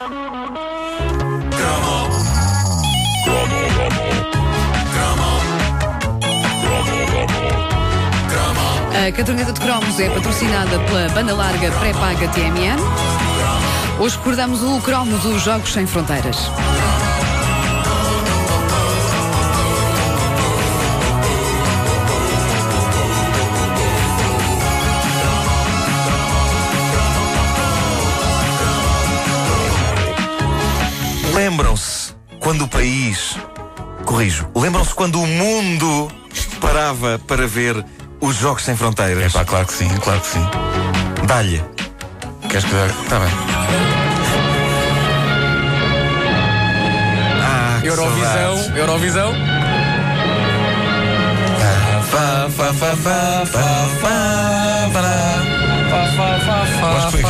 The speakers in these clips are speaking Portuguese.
A caderneta de cromos é patrocinada pela banda larga pré-paga TMN. Hoje recordamos o cromo dos Jogos Sem Fronteiras. Corrijo. Lembram-se quando o mundo parava para ver os Jogos Sem Fronteiras? É pá, claro que sim, claro que sim. Dá-lhe. Queres que dê? Está bem. Ah, Eurovisão, saudades. Eurovisão.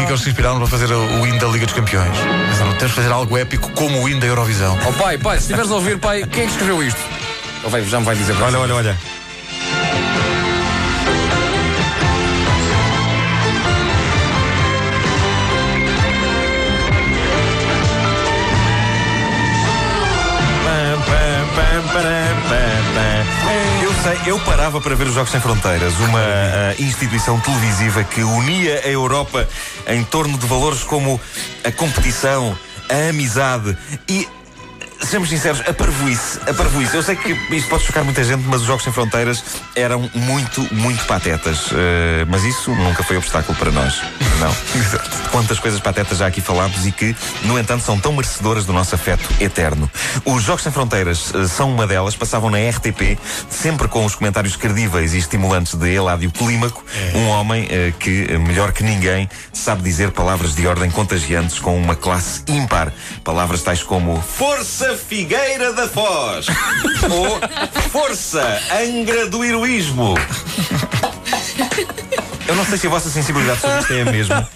Que eles se inspiraram para fazer o hino da Liga dos Campeões. Pensaram, temos de fazer algo épico como o hino da Eurovisão. Oh pai, pai, se estiveres a ouvir, pai, quem é que escreveu isto? Ele vai, já me vai dizer Olha, olha, olha. Sei, eu parava para ver os Jogos Sem Fronteiras, uma ah, instituição televisiva que unia a Europa em torno de valores como a competição, a amizade e. Sejamos sinceros, a parvoíce, a parvoíce. Eu sei que isto pode chocar muita gente, mas os Jogos Sem Fronteiras eram muito, muito patetas. Eh, mas isso nunca foi obstáculo para nós. Não. Quantas coisas patetas já aqui falámos e que, no entanto, são tão merecedoras do nosso afeto eterno. Os Jogos Sem Fronteiras eh, são uma delas, passavam na RTP, sempre com os comentários credíveis e estimulantes de Eládio Clímaco, um homem eh, que, melhor que ninguém, sabe dizer palavras de ordem contagiantes com uma classe ímpar. Palavras tais como Força Figueira da Foz ou Força Angra do Heroísmo. Eu não sei se a vossa sensibilidade sobre isto é a mesma,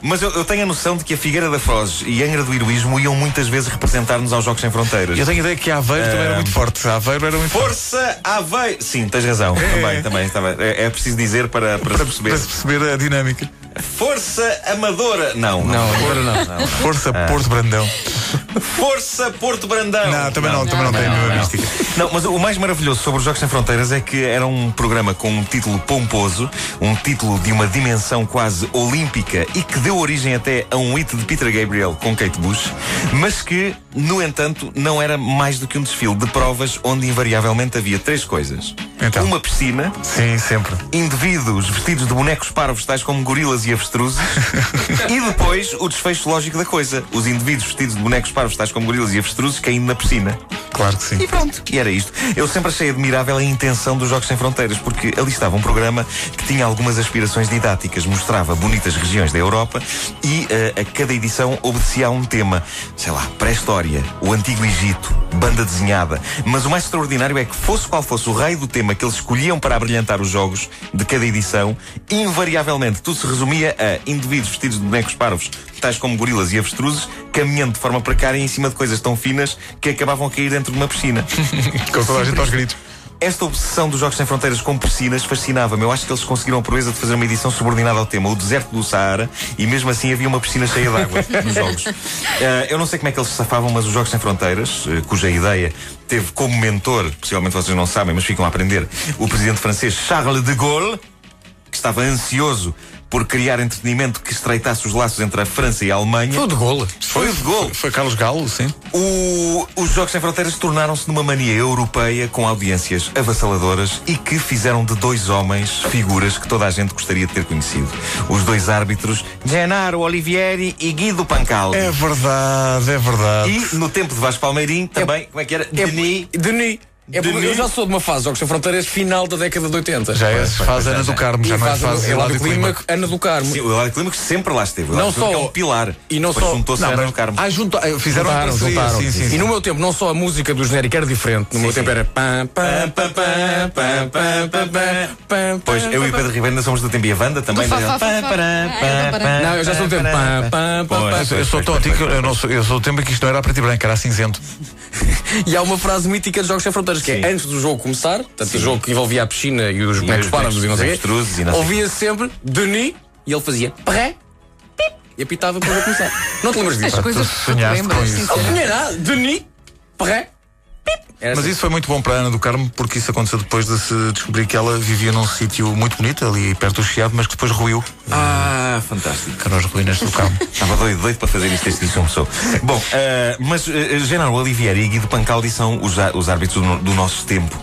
mas eu, eu tenho a noção de que a Figueira da Foz e Angra do Heroísmo iam muitas vezes representar-nos aos Jogos Sem Fronteiras. Eu tenho a ideia que Aveiro também era muito forte. Aveiro era muito forte. Força Aveiro! Sim, tens razão. Também, também, também. É, é preciso dizer para, para, Para, se perceber. para se perceber a dinâmica. Força Amadora! Não, Não, agora não. Força Porto Brandão. Força Porto Brandão! Não, também não, também não, tem nenhuma mística. Não, mas o mais maravilhoso sobre os Jogos Sem Fronteiras é que era um programa com um título pomposo, um título de uma dimensão quase olímpica e que deu origem até a um hit de Peter Gabriel com Kate Bush, mas que, no entanto, não era mais do que um desfile de provas onde invariavelmente havia três coisas. Então. Uma piscina, Sim, sempre. indivíduos vestidos de bonecos parvos, tais como gorilas e avestruzes, e depois o desfecho lógico da coisa: os indivíduos vestidos de bonecos parvos, tais como gorilas e avestruzes, caindo na piscina. Claro que sim. E pronto, e era isto. Eu sempre achei admirável a intenção dos Jogos Sem Fronteiras, porque ali estava um programa que tinha algumas aspirações didáticas, mostrava bonitas regiões da Europa e eh, a cada edição obedecia a um tema. Sei lá, pré-história, o Antigo Egito, banda desenhada. Mas o mais extraordinário é que, fosse qual fosse o raio do tema que eles escolhiam para abrilhantar os jogos de cada edição, invariavelmente tudo se resumia a indivíduos vestidos de bonecos parvos, tais como gorilas e avestruzes, caminhando de forma precária em cima de coisas tão finas que acabavam a cair dentro de uma piscina. Com toda a gente aos gritos. Esta obsessão dos Jogos Sem Fronteiras com piscinas fascinava-me. Eu acho que eles conseguiram a proeza de fazer uma edição subordinada ao tema, o deserto do Saara, e mesmo assim havia uma piscina cheia de água nos jogos. Eh, eu não sei como é que eles se safavam, mas os Jogos Sem Fronteiras, eh, cuja ideia teve como mentor, possivelmente vocês não sabem, mas ficam a aprender, o presidente francês Charles de Gaulle, que estava ansioso por criar entretenimento que estreitasse os laços entre a França e a Alemanha. Foi o de golo. Foi o de Gaulle. Foi Carlos Galo, sim. O- os Jogos Sem Fronteiras tornaram-se numa mania europeia com audiências avassaladoras e que fizeram de dois homens figuras que toda a gente gostaria de ter conhecido. Os dois árbitros, Gennaro Olivieri e Guido Pancaldi. É verdade, é verdade. E no tempo de Vasco Palmeirim também, como é que era? É, Denis. Denis. É porque eu já sou de uma fase, Jogos Sem Fronteiras, final da década de 80. Já é fase Ana do Carmo, já não é fase Eládio clima Ana do Carmo. Sim, o clima que sempre lá esteve. Não só. É um pilar. E não só. juntou-se a Ana do Carmo. Ah, fizeram juntaram, juntaram. Sim, sim, E no meu tempo, não só a música do genérico era diferente. No meu tempo era. Pois, eu e Pedro Ribeiro ainda somos do tempo. E a também. Não, eu já sou do tempo. Eu sou tótico, eu sou do tempo em que isto não era preto e branco, era cinzento. E há uma frase mítica de Jogos Sem Fronteiras que é antes do jogo começar, portanto, o jogo que envolvia a piscina e os bonecos os parvos e não sei o quê, ouvia sempre Denis e ele fazia pré e apitava para começar. Não te lembras disso? As coisas que sonhaste lembras, com isso. Não sinceramente. tinha nada. Denis, pip. Era Mas assim. isso foi muito bom para a Ana do Carmo, porque isso aconteceu depois de se descobrir que ela vivia num sítio muito bonito, ali perto do Chiado, mas que depois ruiu. Ah, fantástico. Que eram as ruínas do Carmo. Estava doido, doido para fazer isto, este som pessoa. Bom, eh, mas uh, Genaro Olivieri e Guido Pancaldi são os, os árbitros do, do nosso tempo.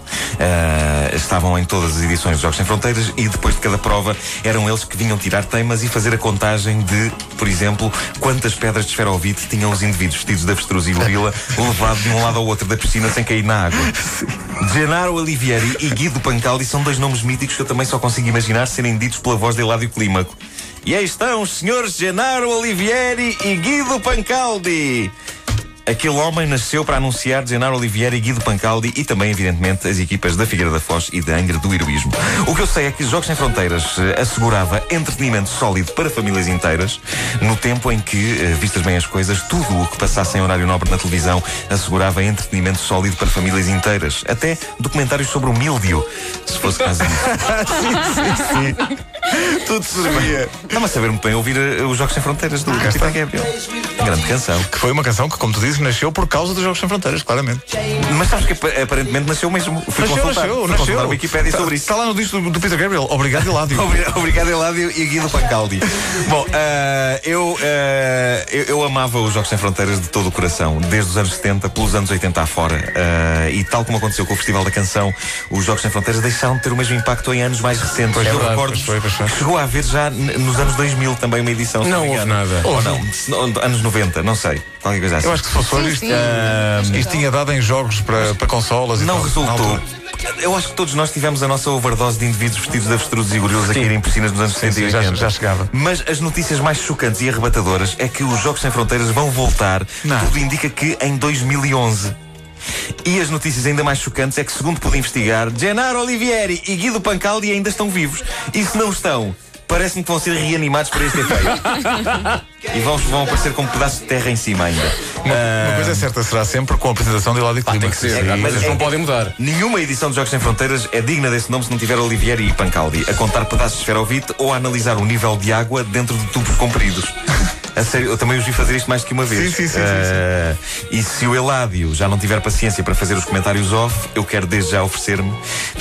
Eh, estavam em todas as edições dos Jogos Sem Fronteiras e depois de cada prova eram eles que vinham tirar temas e fazer a contagem de, por exemplo, quantas pedras de esferovite tinham os indivíduos vestidos de avestruz e gorila levado de um lado ao outro da piscina sem cair na água. Genaro Olivieri e Guido Pancaldi são dois nomes míticos que eu também só consigo imaginar serem ditos pela voz de Eládio Clímaco. E aí estão os senhores Genaro Olivieri e Guido Pancaldi. Aquele homem nasceu para anunciar Genaro Olivieri e Guido Pancaldi e também, evidentemente, as equipas da Figueira da Foz e da Angra do Heroísmo. O que eu sei é que Jogos Sem Fronteiras eh, assegurava entretenimento sólido para famílias inteiras, no tempo em que, eh, vistas bem as coisas, tudo o que passasse em horário nobre na televisão assegurava entretenimento sólido para famílias inteiras. Até documentários sobre o míldio, se fosse caso disso. Tudo servia. Estava a saber muito bem ouvir eh, os Jogos Sem Fronteiras do Peter Gabriel. Grande canção. Que foi uma canção que, como tu dizes, nasceu por causa dos Jogos Sem Fronteiras, claramente. Mas sabes que ap- aparentemente nasceu mesmo. Fui Nasceu, consultar, nasceu, fui nasceu. consultar a Wikipédia sobre isso. Está lá no disco do, do Peter Gabriel. Obrigado, Eládio. Obri- Obrigado, Eládio e Guido Pancaldi. Bom, ah, eu, ah, eu, eu amava os Jogos Sem Fronteiras de todo o coração, desde os anos 70, pelos anos 80 afora. Ah, e tal como aconteceu com o Festival da Canção, os Jogos Sem Fronteiras deixaram de ter o mesmo impacto em anos mais recentes. Pois eu verdade, recordo pois foi, pois chegou a haver já nos anos 2000 também uma edição. Não houve nada. Ou não, anos 90, não sei. Qualquer coisa assim. Eu acho que se fosse hoje, isto, ah, isto tinha dado em jogos para, para consolas e Não tal, resultou. Eu acho que todos nós tivemos a nossa overdose de indivíduos vestidos de avestruzes e gorilas a caírem em piscinas nos anos 70 sim, e já- 80. já chegava. Mas as notícias mais chocantes e arrebatadoras é que os Jogos Sem Fronteiras vão voltar. Não. Tudo indica que em 2011. E as notícias ainda mais chocantes é que, segundo pude investigar, Gennaro Olivieri e Guido Pancaldi ainda estão vivos. E se não estão, parece-me que vão ser reanimados para este efeito. e vão, vão aparecer com pedaços de terra em cima ainda. Ah, Uma coisa é certa, será sempre com a apresentação de Eládio Pá, tem Clima. que ser. Mas mas eles é- não podem mudar. Nenhuma edição de Jogos Sem Fronteiras é digna desse nome se não tiver Olivieri e Pancaldi a contar pedaços de esferovite ou a analisar o nível de água dentro de tubos compridos. A sério, eu também os vi fazer isto mais que uma vez. Sim, sim, sim, sim, Eh, E se o Eládio já não tiver paciência para fazer os comentários off, eu quero desde já oferecer-me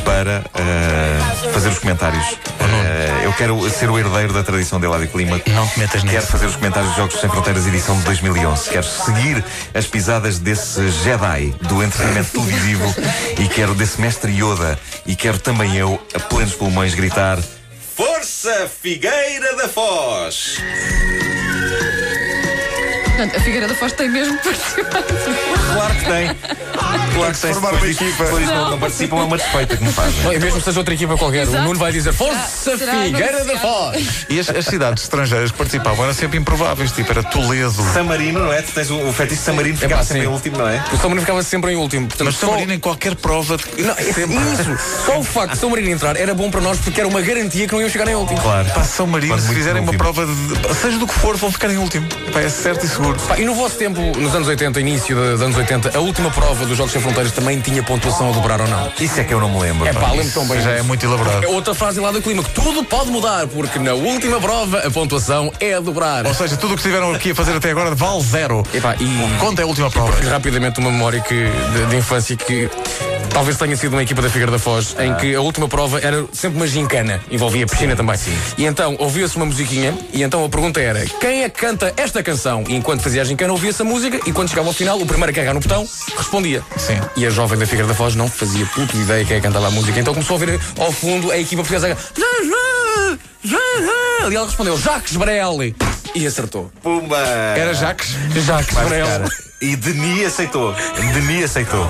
para eh, fazer os comentários. Eh, eu quero ser o herdeiro da tradição de Eládio Clima. Não te metas Quero nisso. fazer os comentários de Jogos Sem Fronteiras edição de 2011. Quero seguir as pisadas desse Jedi do entretenimento televisivo e quero desse mestre Yoda. E quero também eu, a plenos pulmões, gritar: Força Figueira da Foz! Portanto, a Figueira da Foz tem mesmo participado. Tem. Claro que tem. formar Se uma equipa. depois disto não, não participam, é uma despeita que me fazem. Não, e mesmo que seja outra equipa qualquer, Exato. o Nuno vai dizer Força Será Figueira da. Foz! E as, as cidades estrangeiras que participavam eram sempre improváveis, tipo, era Toledo. San Marino, não é? Tu tens o, o fetiche de San Marino, ficava pá, sempre sim. em último, não é? O São Marino ficava sempre em último. Portanto, Mas só- São Marino em qualquer prova. de- Não, é sempre. isso. Só o facto de São Marino entrar era bom para nós porque era uma garantia que não iam chegar em último. Claro. Pá, São Marino, se fizerem uma prova de. Seja do que for, vão ficar em último. Pá, é certo e seguro. Pá, e no vosso tempo, nos anos 80, início dos anos 80, a última prova dos Jogos Sem Fronteiras também tinha pontuação a dobrar ou não? Isso é que eu não me lembro. É pá. pá, lembro tão bem. Já é muito elaborado. É outra frase lá do clima, que tudo pode mudar, porque na última prova a pontuação é a dobrar. Ou seja, tudo o que estiveram aqui a fazer até agora vale zero. Epá, e Conta a última prova. rapidamente uma memória que, de, de infância que talvez tenha sido uma equipa da Figueira da Foz, em que a última prova era sempre uma gincana, envolvia piscina também. E então ouvia-se uma musiquinha, e então a pergunta era: quem é que canta esta canção? E enquanto fazia a gincana, ouvia-se a música, e quando chegava ao final, o primeiro a carregar no botão respondia. Sim. E a jovem da Figueira da Foz não fazia puta ideia quem é que cantava a música, então começou a ouvir ao fundo a equipa portuguesa. E ela respondeu: Jacques Brel. E acertou. Pumba! Era Jacques. Jacques Vai Brel. buscar. E Denis aceitou. Denis aceitou.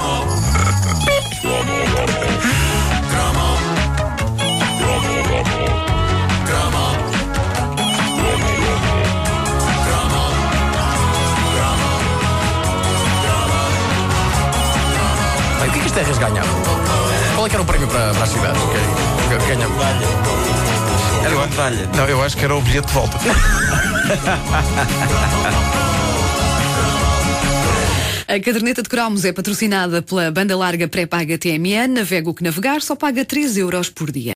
O que é rasganhado? Qual é que era o prémio para, para as cidades? Que, que ganha? Era uma medalha. Não, eu acho que era o bilhete de volta. A caderneta de cromos é patrocinada pela banda larga pré-paga TMN. Navega o que navegar, só paga 3 euros por dia.